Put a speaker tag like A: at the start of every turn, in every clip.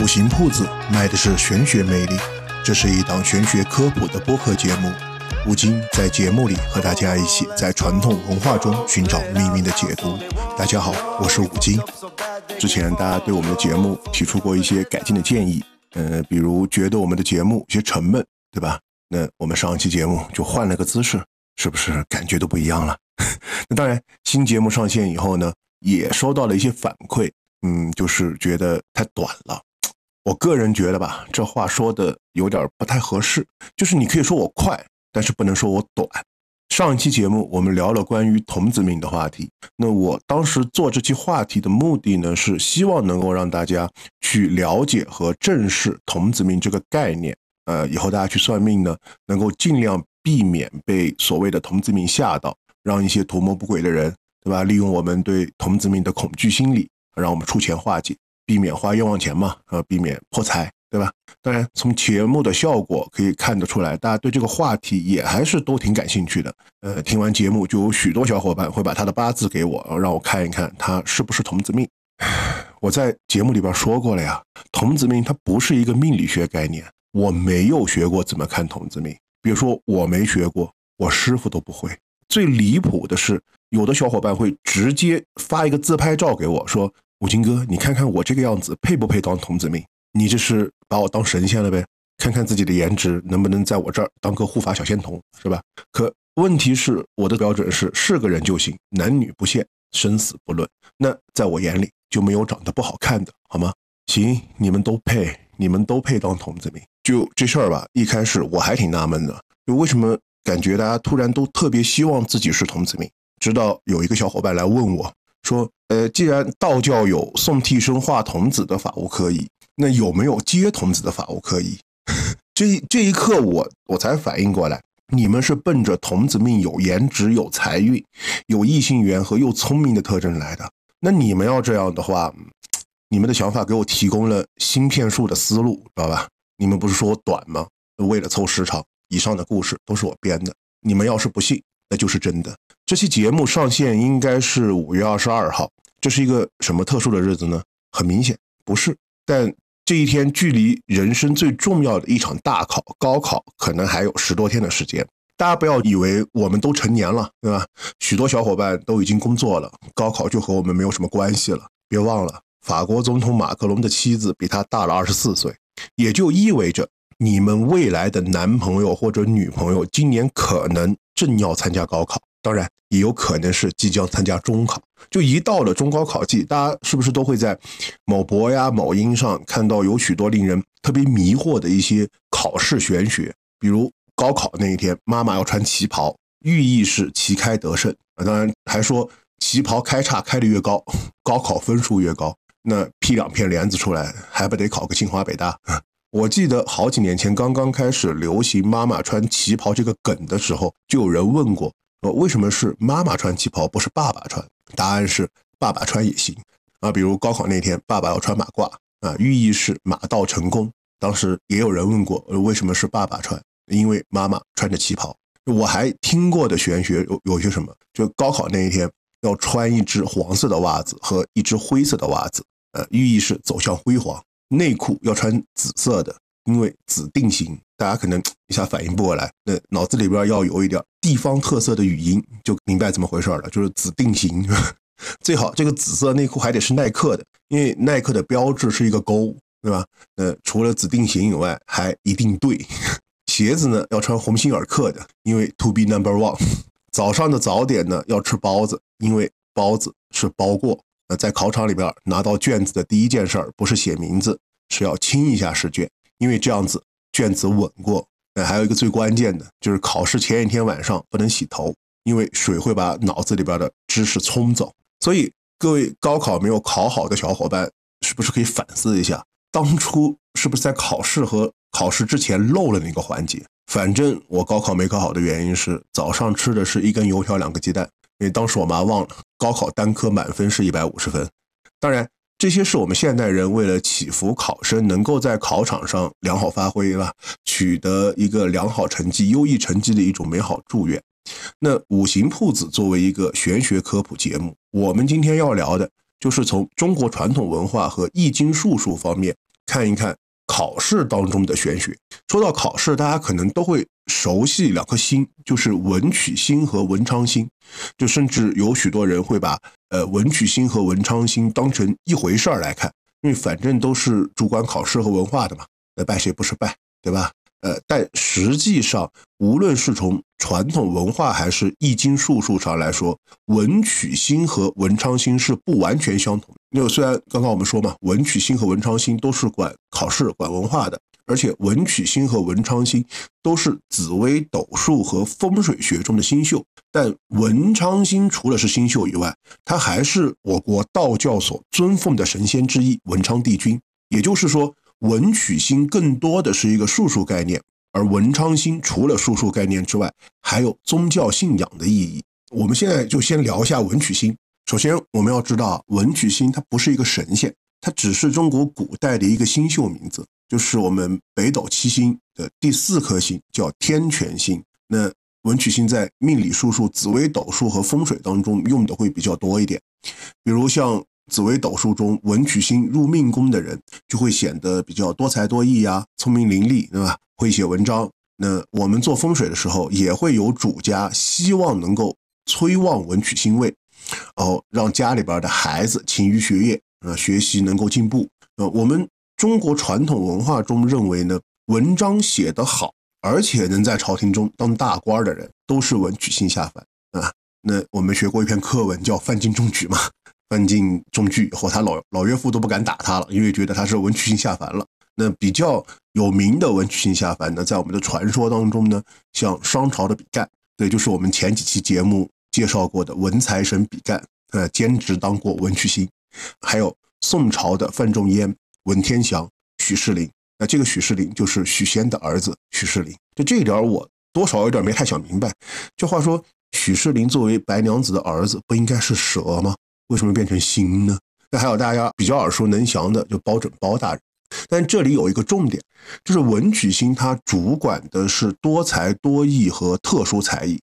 A: 五行铺子卖的是玄学魅力，这是一档玄学科普的播客节目。吴京在节目里和大家一起在传统文化中寻找秘密的解读。大家好，我是吴京。之前大家对我们的节目提出过一些改进的建议，呃，比如觉得我们的节目有些沉闷，对吧？那我们上一期节目就换了个姿势，是不是感觉都不一样了？那当然，新节目上线以后呢，也收到了一些反馈，嗯，就是觉得太短了。我个人觉得吧，这话说的有点不太合适。就是你可以说我快，但是不能说我短。上一期节目我们聊了关于童子命的话题，那我当时做这期话题的目的呢，是希望能够让大家去了解和正视童子命这个概念。呃，以后大家去算命呢，能够尽量避免被所谓的童子命吓到。让一些图谋不轨的人，对吧？利用我们对童子命的恐惧心理，让我们出钱化解，避免花冤枉钱嘛，呃，避免破财，对吧？当然，从节目的效果可以看得出来，大家对这个话题也还是都挺感兴趣的。呃，听完节目，就有许多小伙伴会把他的八字给我，让我看一看他是不是童子命。我在节目里边说过了呀，童子命它不是一个命理学概念，我没有学过怎么看童子命，别说我没学过，我师傅都不会。最离谱的是，有的小伙伴会直接发一个自拍照给我，说：“五金哥，你看看我这个样子配不配当童子命？你这是把我当神仙了呗？看看自己的颜值能不能在我这儿当个护法小仙童，是吧？”可问题是，我的标准是是个人就行，男女不限，生死不论。那在我眼里就没有长得不好看的，好吗？行，你们都配，你们都配当童子命。就这事儿吧，一开始我还挺纳闷的，就为什么？感觉大家突然都特别希望自己是童子命，直到有一个小伙伴来问我，说：“呃，既然道教有送替身化童子的法务科仪，那有没有接童子的法务科仪？” 这这一刻，我我才反应过来，你们是奔着童子命有颜值、有财运、有异性缘和又聪明的特征来的。那你们要这样的话，你们的想法给我提供了芯片术的思路，知道吧？你们不是说我短吗？为了凑时长。以上的故事都是我编的，你们要是不信，那就是真的。这期节目上线应该是五月二十二号，这是一个什么特殊的日子呢？很明显不是，但这一天距离人生最重要的一场大考——高考，可能还有十多天的时间。大家不要以为我们都成年了，对吧？许多小伙伴都已经工作了，高考就和我们没有什么关系了。别忘了，法国总统马克龙的妻子比他大了二十四岁，也就意味着。你们未来的男朋友或者女朋友今年可能正要参加高考，当然也有可能是即将参加中考。就一到了中高考季，大家是不是都会在某博呀、某音上看到有许多令人特别迷惑的一些考试玄学？比如高考那一天，妈妈要穿旗袍，寓意是旗开得胜啊。当然还说旗袍开叉开的越高，高考分数越高。那批两片帘子出来，还不得考个清华北大？我记得好几年前刚刚开始流行妈妈穿旗袍这个梗的时候，就有人问过，说为什么是妈妈穿旗袍，不是爸爸穿？答案是爸爸穿也行啊。比如高考那天，爸爸要穿马褂啊，寓意是马到成功。当时也有人问过，为什么是爸爸穿？因为妈妈穿着旗袍。我还听过的玄学有有些什么，就高考那一天要穿一只黄色的袜子和一只灰色的袜子，呃，寓意是走向辉煌。内裤要穿紫色的，因为紫定型。大家可能一下反应不过来，那脑子里边要有一点地方特色的语音，就明白怎么回事了。就是紫定型，最好这个紫色内裤还得是耐克的，因为耐克的标志是一个勾，对吧？呃，除了紫定型以外，还一定对。鞋子呢要穿鸿星尔克的，因为 to be number one。早上的早点呢要吃包子，因为包子是包过。那在考场里边拿到卷子的第一件事儿，不是写名字，是要亲一下试卷，因为这样子卷子稳过。那还有一个最关键的，就是考试前一天晚上不能洗头，因为水会把脑子里边的知识冲走。所以各位高考没有考好的小伙伴，是不是可以反思一下，当初是不是在考试和考试之前漏了那个环节？反正我高考没考好的原因是早上吃的是一根油条两个鸡蛋。因为当时我妈忘了，高考单科满分是一百五十分。当然，这些是我们现代人为了祈福考生能够在考场上良好发挥吧，取得一个良好成绩、优异成绩的一种美好祝愿。那五行铺子作为一个玄学科普节目，我们今天要聊的就是从中国传统文化和易经术数方面看一看考试当中的玄学。说到考试，大家可能都会熟悉两颗星，就是文曲星和文昌星，就甚至有许多人会把呃文曲星和文昌星当成一回事儿来看，因为反正都是主管考试和文化的嘛，那拜谁不是拜，对吧？呃，但实际上，无论是从传统文化还是易经术数上来说，文曲星和文昌星是不完全相同。因为虽然刚刚我们说嘛，文曲星和文昌星都是管考试、管文化的，而且文曲星和文昌星都是紫微斗数和风水学中的星宿。但文昌星除了是星宿以外，它还是我国道教所尊奉的神仙之一——文昌帝君。也就是说。文曲星更多的是一个术数概念，而文昌星除了术数概念之外，还有宗教信仰的意义。我们现在就先聊一下文曲星。首先，我们要知道文曲星它不是一个神仙，它只是中国古代的一个星宿名字，就是我们北斗七星的第四颗星，叫天权星。那文曲星在命理术数、紫微斗数和风水当中用的会比较多一点，比如像。紫微斗数中，文曲星入命宫的人就会显得比较多才多艺呀，聪明伶俐，对吧？会写文章。那我们做风水的时候，也会有主家希望能够催旺文曲星位，哦让家里边的孩子勤于学业，啊，学习能够进步。呃，我们中国传统文化中认为呢，文章写得好，而且能在朝廷中当大官的人，都是文曲星下凡啊。那我们学过一篇课文叫《范进中举》嘛。范进中举以后，他老老岳父都不敢打他了，因为觉得他是文曲星下凡了。那比较有名的文曲星下凡呢，在我们的传说当中呢，像商朝的比干，对，就是我们前几期节目介绍过的文财神比干，呃，兼职当过文曲星。还有宋朝的范仲淹、文天祥、许世林，那这个许世林就是许仙的儿子许世林。就这一点，我多少有点没太想明白。就话说，许世林作为白娘子的儿子，不应该是蛇吗？为什么变成星呢？那还有大家比较耳熟能详的，就包拯包大人。但这里有一个重点，就是文曲星它主管的是多才多艺和特殊才艺，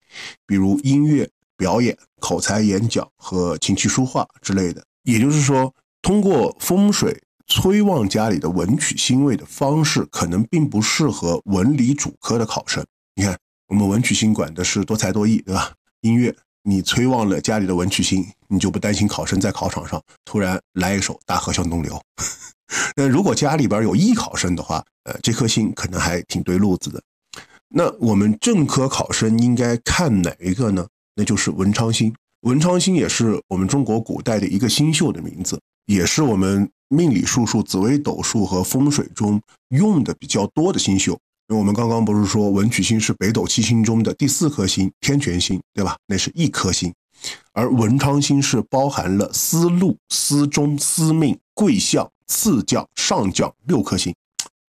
A: 比如音乐表演、口才演讲和琴棋书画之类的。也就是说，通过风水催旺家里的文曲星位的方式，可能并不适合文理主科的考生。你看，我们文曲星管的是多才多艺，对吧？音乐。你催旺了家里的文曲星，你就不担心考生在考场上突然来一首《大河向东流》。那如果家里边有艺考生的话，呃，这颗星可能还挺对路子的。那我们正科考生应该看哪一个呢？那就是文昌星。文昌星也是我们中国古代的一个星宿的名字，也是我们命理术数、紫微斗数和风水中用的比较多的星宿。因为我们刚刚不是说文曲星是北斗七星中的第四颗星，天权星，对吧？那是一颗星，而文昌星是包含了司禄、司中、司命、贵相、次将、上将六颗星，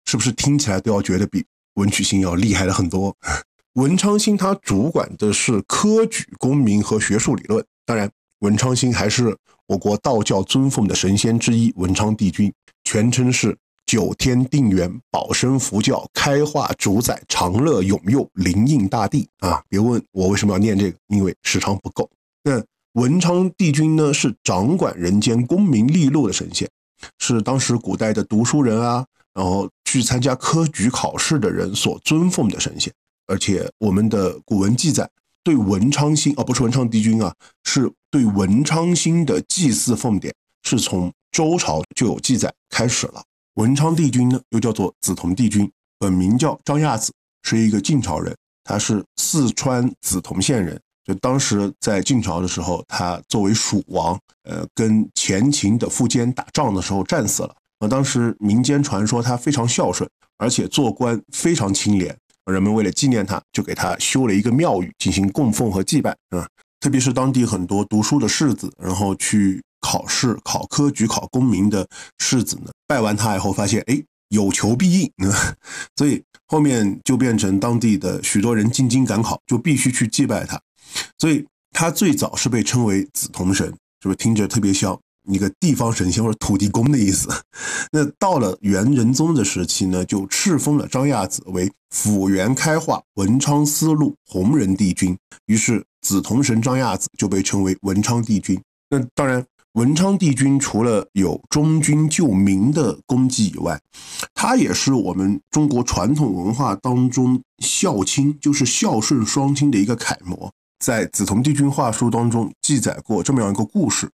A: 是不是听起来都要觉得比文曲星要厉害了很多？文昌星它主管的是科举、功名和学术理论。当然，文昌星还是我国道教尊奉的神仙之一——文昌帝君，全称是。九天定元，保生福教，开化主宰，长乐永佑，灵应大帝啊！别问我为什么要念这个，因为时长不够。那文昌帝君呢，是掌管人间功名利禄的神仙，是当时古代的读书人啊，然后去参加科举考试的人所尊奉的神仙。而且我们的古文记载，对文昌星，啊不是文昌帝君啊，是对文昌星的祭祀奉典，是从周朝就有记载开始了。文昌帝君呢，又叫做梓潼帝君，本名叫张亚子，是一个晋朝人，他是四川梓潼县人。就当时在晋朝的时候，他作为蜀王，呃，跟前秦的苻坚打仗的时候战死了。那，当时民间传说他非常孝顺，而且做官非常清廉，人们为了纪念他，就给他修了一个庙宇进行供奉和祭拜。啊，特别是当地很多读书的士子，然后去。考试考科举考功名的士子呢，拜完他以后发现，哎，有求必应，所以后面就变成当地的许多人进京赶考就必须去祭拜他，所以他最早是被称为紫铜神，是不是听着特别像一个地方神仙或者土地公的意思。那到了元仁宗的时期呢，就敕封了张亚子为辅元开化文昌司路弘仁帝君，于是紫铜神张亚子就被称为文昌帝君。那当然。文昌帝君除了有忠君救民的功绩以外，他也是我们中国传统文化当中孝亲，就是孝顺双亲的一个楷模。在《紫铜帝君话书》当中记载过这么样一个故事，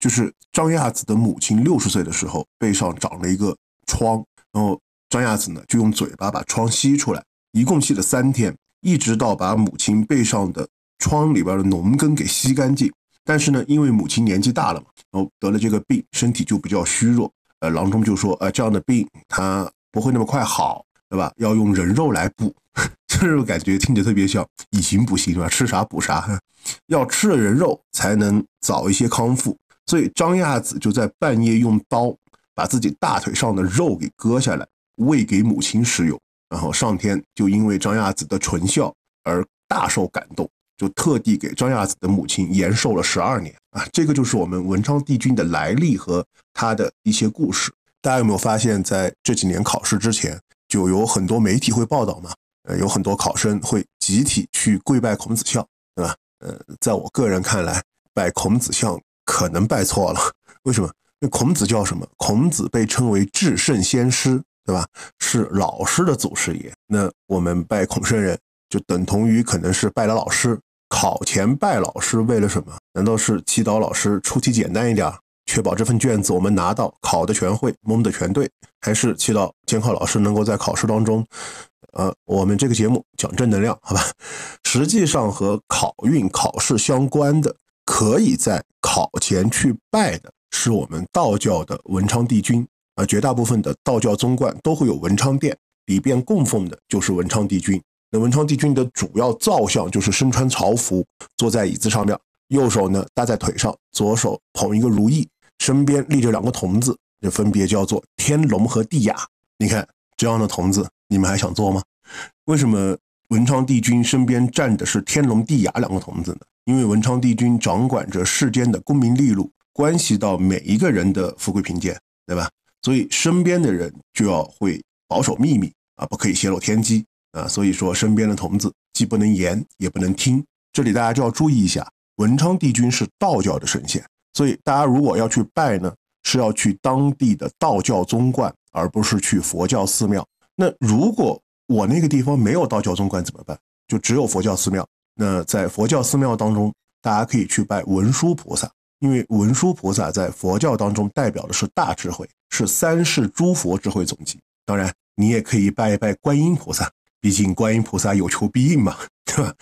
A: 就是张亚子的母亲六十岁的时候背上长了一个疮，然后张亚子呢就用嘴巴把疮吸出来，一共吸了三天，一直到把母亲背上的疮里边的脓根给吸干净。但是呢，因为母亲年纪大了嘛，然后得了这个病，身体就比较虚弱。呃，郎中就说，呃，这样的病他不会那么快好，对吧？要用人肉来补，这种感觉听着特别像以形补形，对吧？吃啥补啥，要吃了人肉才能早一些康复。所以张亚子就在半夜用刀把自己大腿上的肉给割下来，喂给母亲食用。然后上天就因为张亚子的纯孝而大受感动。就特地给张亚子的母亲延寿了十二年啊！这个就是我们文昌帝君的来历和他的一些故事。大家有没有发现，在这几年考试之前，就有很多媒体会报道嘛？呃，有很多考生会集体去跪拜孔子像，对吧？呃，在我个人看来，拜孔子像可能拜错了。为什么？那孔子叫什么？孔子被称为至圣先师，对吧？是老师的祖师爷。那我们拜孔圣人，就等同于可能是拜了老师。考前拜老师为了什么？难道是祈祷老师出题简单一点，确保这份卷子我们拿到考的全会，蒙的全对？还是祈祷监考老师能够在考试当中，呃，我们这个节目讲正能量，好吧？实际上和考运考试相关的，可以在考前去拜的，是我们道教的文昌帝君啊。绝大部分的道教宗观都会有文昌殿，里边供奉的就是文昌帝君。那文昌帝君的主要造像就是身穿朝服，坐在椅子上面，右手呢搭在腿上，左手捧一个如意，身边立着两个童子，就分别叫做天龙和地雅。你看这样的童子，你们还想做吗？为什么文昌帝君身边站的是天龙地雅两个童子呢？因为文昌帝君掌管着世间的功名利禄，关系到每一个人的富贵贫贱，对吧？所以身边的人就要会保守秘密啊，不可以泄露天机。啊，所以说身边的童子既不能言也不能听，这里大家就要注意一下，文昌帝君是道教的神仙，所以大家如果要去拜呢，是要去当地的道教宗观，而不是去佛教寺庙。那如果我那个地方没有道教宗观怎么办？就只有佛教寺庙。那在佛教寺庙当中，大家可以去拜文殊菩萨，因为文殊菩萨在佛教当中代表的是大智慧，是三世诸佛智慧总集。当然，你也可以拜一拜观音菩萨。毕竟观音菩萨有求必应嘛，对吧？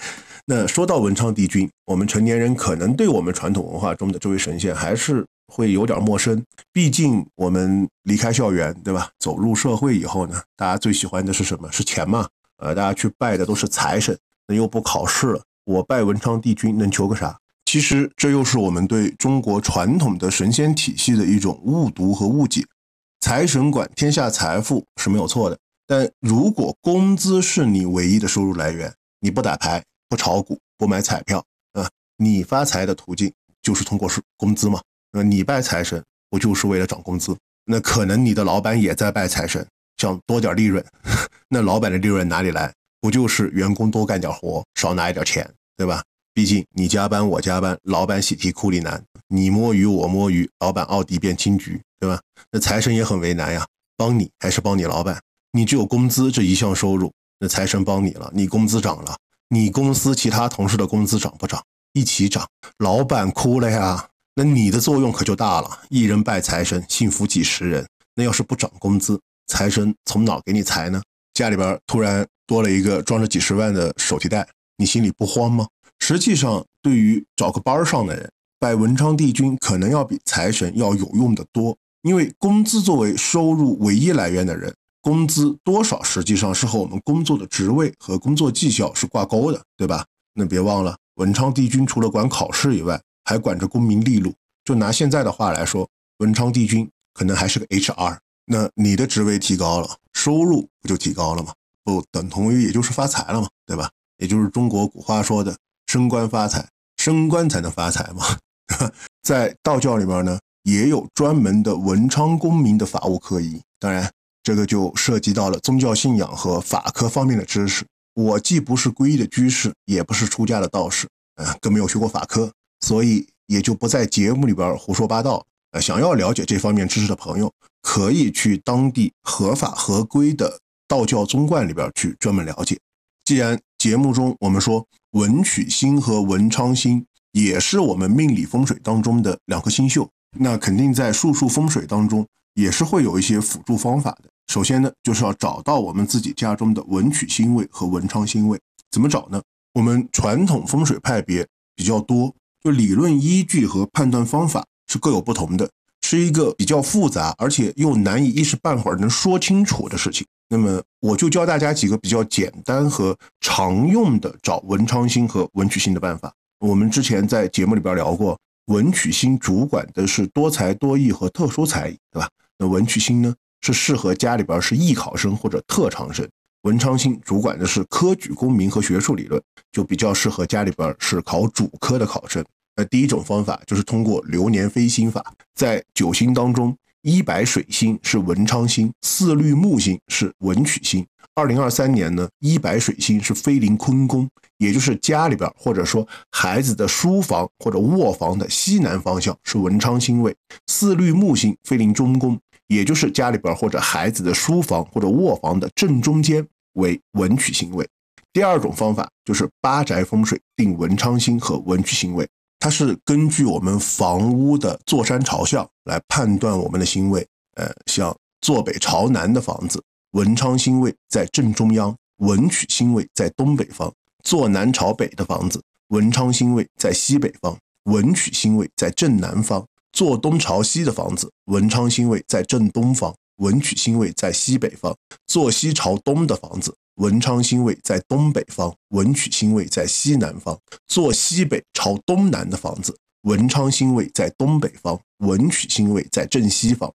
A: 那说到文昌帝君，我们成年人可能对我们传统文化中的这位神仙还是会有点陌生。毕竟我们离开校园，对吧？走入社会以后呢，大家最喜欢的是什么？是钱嘛？呃，大家去拜的都是财神，那又不考试了，我拜文昌帝君能求个啥？其实这又是我们对中国传统的神仙体系的一种误读和误解。财神管天下财富是没有错的。但如果工资是你唯一的收入来源，你不打牌、不炒股、不买彩票啊，你发财的途径就是通过是工资嘛？那你拜财神不就是为了涨工资？那可能你的老板也在拜财神，想多点利润。那老板的利润哪里来？不就是员工多干点活，少拿一点钱，对吧？毕竟你加班我加班，老板喜提库里南，你摸鱼我摸鱼，老板奥迪变金桔，对吧？那财神也很为难呀，帮你还是帮你老板？你只有工资这一项收入，那财神帮你了，你工资涨了，你公司其他同事的工资涨不涨？一起涨，老板哭了呀，那你的作用可就大了。一人拜财神，幸福几十人。那要是不涨工资，财神从哪给你财呢？家里边突然多了一个装着几十万的手提袋，你心里不慌吗？实际上，对于找个班上的人，拜文昌帝君可能要比财神要有用的多，因为工资作为收入唯一来源的人。工资多少实际上是和我们工作的职位和工作绩效是挂钩的，对吧？那别忘了，文昌帝君除了管考试以外，还管着功名利禄。就拿现在的话来说，文昌帝君可能还是个 HR。那你的职位提高了，收入不就提高了吗？不等同于也就是发财了嘛，对吧？也就是中国古话说的升官发财，升官才能发财嘛。在道教里面呢，也有专门的文昌功名的法务科仪。当然，这个就涉及到了宗教信仰和法科方面的知识。我既不是皈依的居士，也不是出家的道士，呃，更没有学过法科，所以也就不在节目里边胡说八道。呃，想要了解这方面知识的朋友，可以去当地合法合规的道教宗观里边去专门了解。既然节目中我们说文曲星和文昌星也是我们命理风水当中的两颗星宿，那肯定在术数风水当中也是会有一些辅助方法的。首先呢，就是要找到我们自己家中的文曲星位和文昌星位。怎么找呢？我们传统风水派别比较多，就理论依据和判断方法是各有不同的，是一个比较复杂而且又难以一时半会儿能说清楚的事情。那么我就教大家几个比较简单和常用的找文昌星和文曲星的办法。我们之前在节目里边聊过，文曲星主管的是多才多艺和特殊才艺，对吧？那文曲星呢？是适合家里边是艺考生或者特长生，文昌星主管的是科举功名和学术理论，就比较适合家里边是考主科的考生。那第一种方法就是通过流年飞星法，在九星当中，一白水星是文昌星，四绿木星是文曲星。二零二三年呢，一白水星是飞临坤宫，也就是家里边或者说孩子的书房或者卧房的西南方向是文昌星位，四绿木星飞临中宫。也就是家里边或者孩子的书房或者卧房的正中间为文曲星位。第二种方法就是八宅风水定文昌星和文曲星位，它是根据我们房屋的坐山朝向来判断我们的星位。呃，像坐北朝南的房子，文昌星位在正中央，文曲星位在东北方；坐南朝北的房子，文昌星位在西北方，文曲星位在正南方。坐东朝西的房子，文昌星位在正东方，文曲星位在西北方；坐西朝东的房子，文昌星位在东北方，文曲星位在西南方；坐西北朝东南的房子，文昌星位在东北方，文曲星位在正西方；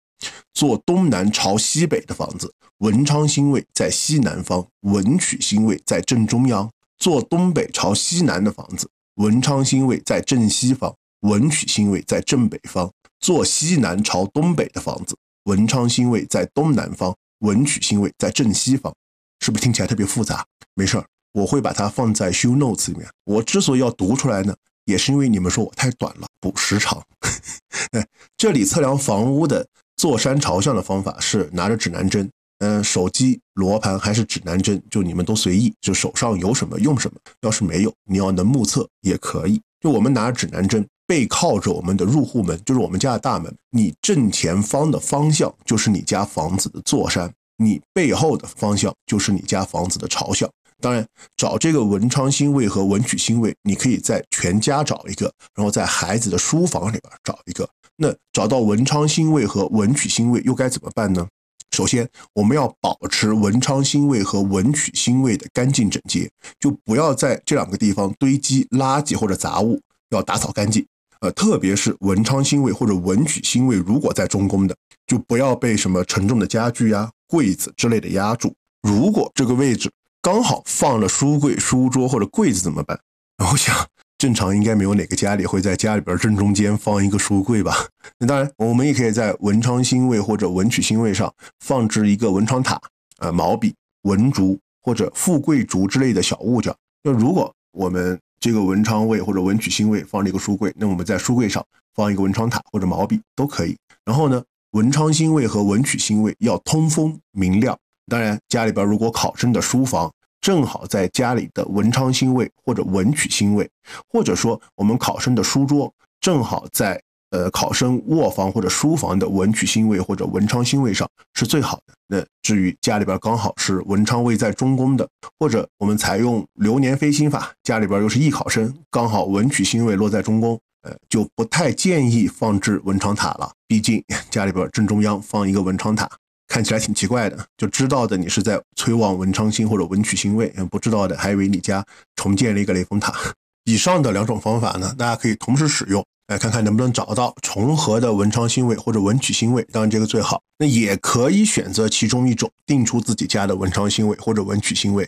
A: 坐东南朝西北的房子，文昌星位在西南方，文曲星位在正中央；坐东北朝西南的房子，文昌星位在正西方。文曲星位在正北方，坐西南朝东北的房子，文昌星位在东南方，文曲星位在正西方，是不是听起来特别复杂？没事儿，我会把它放在 show notes 里面。我之所以要读出来呢，也是因为你们说我太短了，补时长。哎，这里测量房屋的坐山朝向的方法是拿着指南针，嗯，手机、罗盘还是指南针，就你们都随意，就手上有什么用什么。要是没有，你要能目测也可以。就我们拿指南针。背靠着我们的入户门，就是我们家的大门。你正前方的方向就是你家房子的坐山，你背后的方向就是你家房子的朝向。当然，找这个文昌星位和文曲星位，你可以在全家找一个，然后在孩子的书房里边找一个。那找到文昌星位和文曲星位又该怎么办呢？首先，我们要保持文昌星位和文曲星位的干净整洁，就不要在这两个地方堆积垃圾或者杂物，要打扫干净。呃，特别是文昌星位或者文曲星位，如果在中宫的，就不要被什么沉重的家具呀、柜子之类的压住。如果这个位置刚好放了书柜、书桌或者柜子怎么办？我想，正常应该没有哪个家里会在家里边正中间放一个书柜吧？那当然，我们也可以在文昌星位或者文曲星位上放置一个文昌塔、呃毛笔、文竹或者富贵竹之类的小物件。那如果我们这个文昌位或者文曲星位放这个书柜，那我们在书柜上放一个文昌塔或者毛笔都可以。然后呢，文昌星位和文曲星位要通风明亮。当然，家里边如果考生的书房正好在家里的文昌星位或者文曲星位，或者说我们考生的书桌正好在。呃，考生卧房或者书房的文曲星位或者文昌星位上是最好的。那至于家里边刚好是文昌位在中宫的，或者我们采用流年飞星法，家里边又是艺考生，刚好文曲星位落在中宫，呃，就不太建议放置文昌塔了。毕竟家里边正中央放一个文昌塔，看起来挺奇怪的。就知道的你是在催旺文昌星或者文曲星位，不知道的还以为你家重建了一个雷峰塔。以上的两种方法呢，大家可以同时使用。来看看能不能找到重合的文昌星位或者文曲星位，当然这个最好。那也可以选择其中一种，定出自己家的文昌星位或者文曲星位。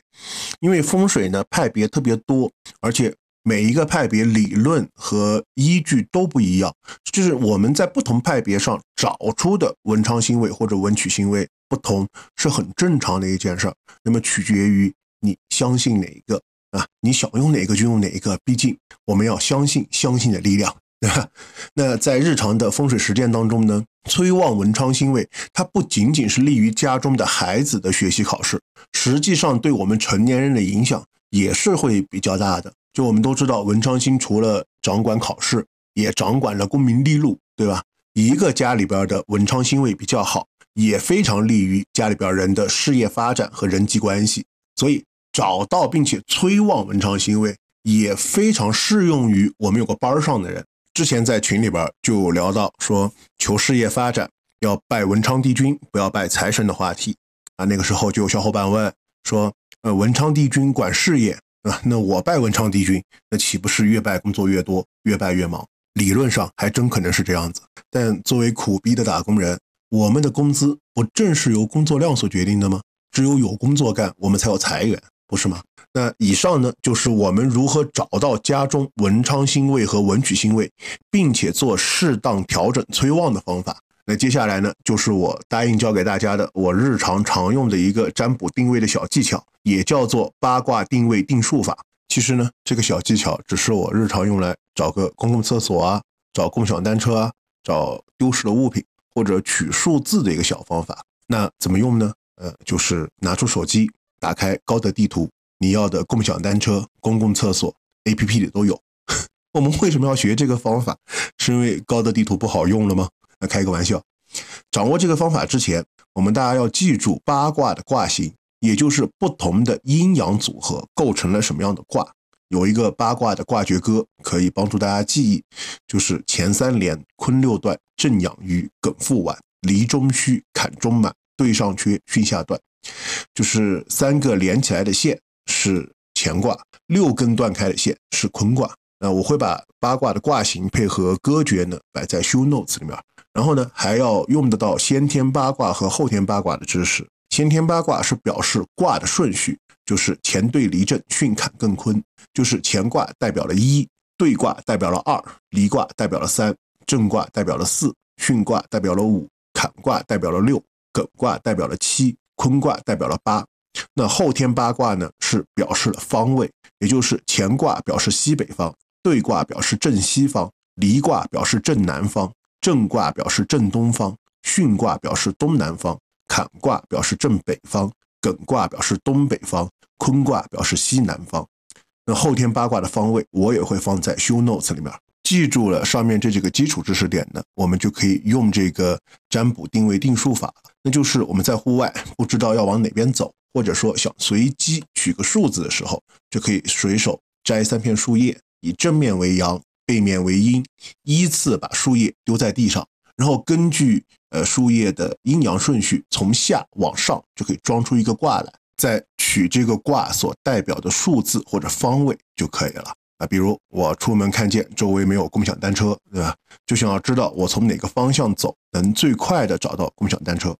A: 因为风水呢派别特别多，而且每一个派别理论和依据都不一样，就是我们在不同派别上找出的文昌星位或者文曲星位不同是很正常的一件事儿。那么取决于你相信哪一个啊，你想用哪个就用哪一个。毕竟我们要相信相信的力量，对吧？那在日常的风水实践当中呢，催旺文昌星位，它不仅仅是利于家中的孩子的学习考试，实际上对我们成年人的影响也是会比较大的。就我们都知道，文昌星除了掌管考试，也掌管了功名利禄，对吧？一个家里边的文昌星位比较好，也非常利于家里边人的事业发展和人际关系。所以找到并且催旺文昌星位，也非常适用于我们有个班上的人。之前在群里边就聊到说，求事业发展要拜文昌帝君，不要拜财神的话题啊。那个时候就有小伙伴问说，呃，文昌帝君管事业。啊，那我拜文昌帝君，那岂不是越拜工作越多，越拜越忙？理论上还真可能是这样子。但作为苦逼的打工人，我们的工资不正是由工作量所决定的吗？只有有工作干，我们才有财源，不是吗？那以上呢，就是我们如何找到家中文昌星位和文曲星位，并且做适当调整催旺的方法。那接下来呢，就是我答应教给大家的，我日常常用的一个占卜定位的小技巧，也叫做八卦定位定数法。其实呢，这个小技巧只是我日常用来找个公共厕所啊，找共享单车啊，找丢失的物品或者取数字的一个小方法。那怎么用呢？呃，就是拿出手机，打开高德地图，你要的共享单车、公共厕所 APP 里都有。我们为什么要学这个方法？是因为高德地图不好用了吗？开个玩笑，掌握这个方法之前，我们大家要记住八卦的卦形，也就是不同的阴阳组合构成了什么样的卦。有一个八卦的卦诀歌可以帮助大家记忆，就是乾三连，坤六断，震养于艮复晚，离中虚，坎中满，兑上缺，巽下断。就是三个连起来的线是乾卦，六根断开的线是坤卦。那我会把八卦的卦形配合歌诀呢摆在 show notes 里面。然后呢，还要用得到先天八卦和后天八卦的知识。先天八卦是表示卦的顺序，就是乾兑离震巽坎艮坤，就是乾卦代表了一，兑卦代表了二，离卦代表了三，震卦代表了四，巽卦代表了五，坎卦代表了六，艮卦代表了七，坤卦代表了八。那后天八卦呢，是表示了方位，也就是乾卦表示西北方，兑卦表示正西方，离卦表示正南方。震卦表示正东方，巽卦表示东南方，坎卦表示正北方，艮卦表示东北方，坤卦表示西南方。那后天八卦的方位，我也会放在 show notes 里面。记住了上面这几个基础知识点呢，我们就可以用这个占卜定位定数法。那就是我们在户外不知道要往哪边走，或者说想随机取个数字的时候，就可以随手摘三片树叶，以正面为阳。背面为阴，依次把树叶丢在地上，然后根据呃树叶的阴阳顺序，从下往上就可以装出一个卦来，再取这个卦所代表的数字或者方位就可以了比如我出门看见周围没有共享单车，对吧？就想要知道我从哪个方向走能最快的找到共享单车，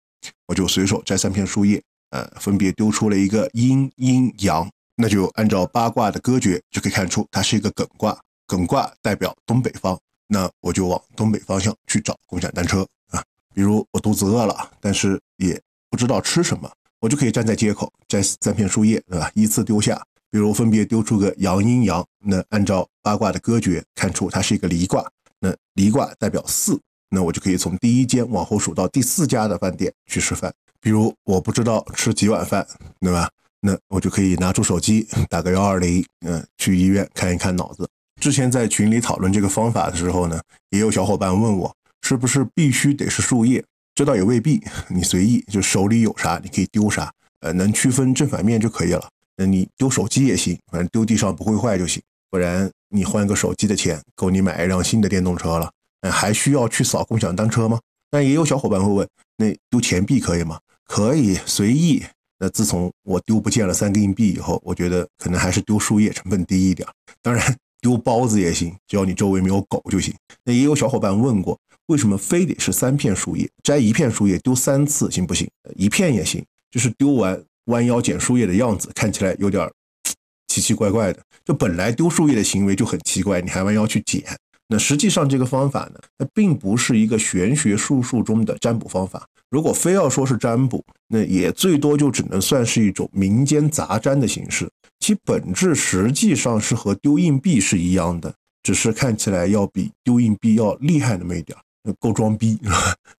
A: 我就随手摘三片树叶，呃，分别丢出了一个阴阴阳，那就按照八卦的歌诀就可以看出它是一个艮卦。艮卦代表东北方，那我就往东北方向去找共享单车啊。比如我肚子饿了，但是也不知道吃什么，我就可以站在街口摘三片树叶，对吧？依次丢下，比如分别丢出个阳阴阳，那按照八卦的歌诀看出它是一个离卦，那离卦代表四，那我就可以从第一间往后数到第四家的饭店去吃饭。比如我不知道吃几碗饭，对吧？那我就可以拿出手机打个幺二零，嗯，去医院看一看脑子。之前在群里讨论这个方法的时候呢，也有小伙伴问我，是不是必须得是树叶？这倒也未必，你随意，就手里有啥你可以丢啥，呃，能区分正反面就可以了。那你丢手机也行，反正丢地上不会坏就行。不然你换个手机的钱够你买一辆新的电动车了，嗯，还需要去扫共享单车吗？那也有小伙伴会问，那丢钱币可以吗？可以，随意。那自从我丢不见了三个硬币以后，我觉得可能还是丢树叶成本低一点。当然。丢包子也行，只要你周围没有狗就行。那也有小伙伴问过，为什么非得是三片树叶？摘一片树叶丢三次行不行？一片也行，就是丢完弯腰捡树叶的样子看起来有点 奇奇怪怪的。就本来丢树叶的行为就很奇怪，你还弯腰去捡。那实际上这个方法呢，那并不是一个玄学术数中的占卜方法。如果非要说是占卜，那也最多就只能算是一种民间杂占的形式。其本质实际上是和丢硬币是一样的，只是看起来要比丢硬币要厉害那么一点儿够装逼，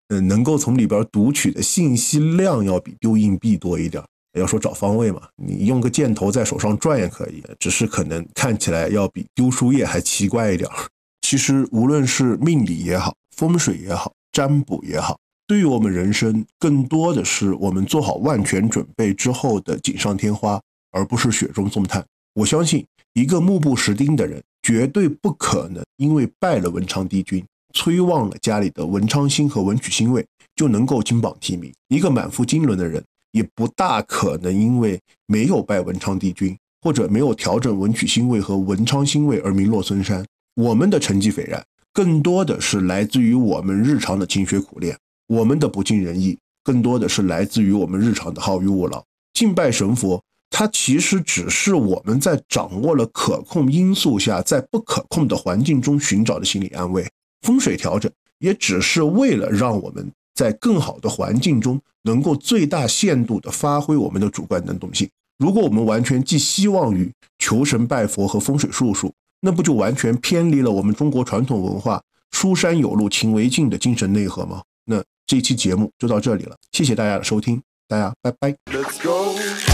A: 嗯，能够从里边读取的信息量要比丢硬币多一点。要说找方位嘛，你用个箭头在手上转也可以，只是可能看起来要比丢树叶还奇怪一点。其实无论是命理也好，风水也好，占卜也好，对于我们人生，更多的是我们做好万全准备之后的锦上添花，而不是雪中送炭。我相信，一个目不识丁的人，绝对不可能因为拜了文昌帝君。催旺了家里的文昌星和文曲星位，就能够金榜题名。一个满腹经纶的人，也不大可能因为没有拜文昌帝君，或者没有调整文曲星位和文昌星位而名落孙山。我们的成绩斐然，更多的是来自于我们日常的勤学苦练；我们的不尽人意，更多的是来自于我们日常的好逸恶劳。敬拜神佛，它其实只是我们在掌握了可控因素下，在不可控的环境中寻找的心理安慰。风水调整也只是为了让我们在更好的环境中能够最大限度地发挥我们的主观能动性。如果我们完全寄希望于求神拜佛和风水术数，那不就完全偏离了我们中国传统文化“书山有路勤为径”的精神内核吗？那这期节目就到这里了，谢谢大家的收听，大家拜拜。Let's go.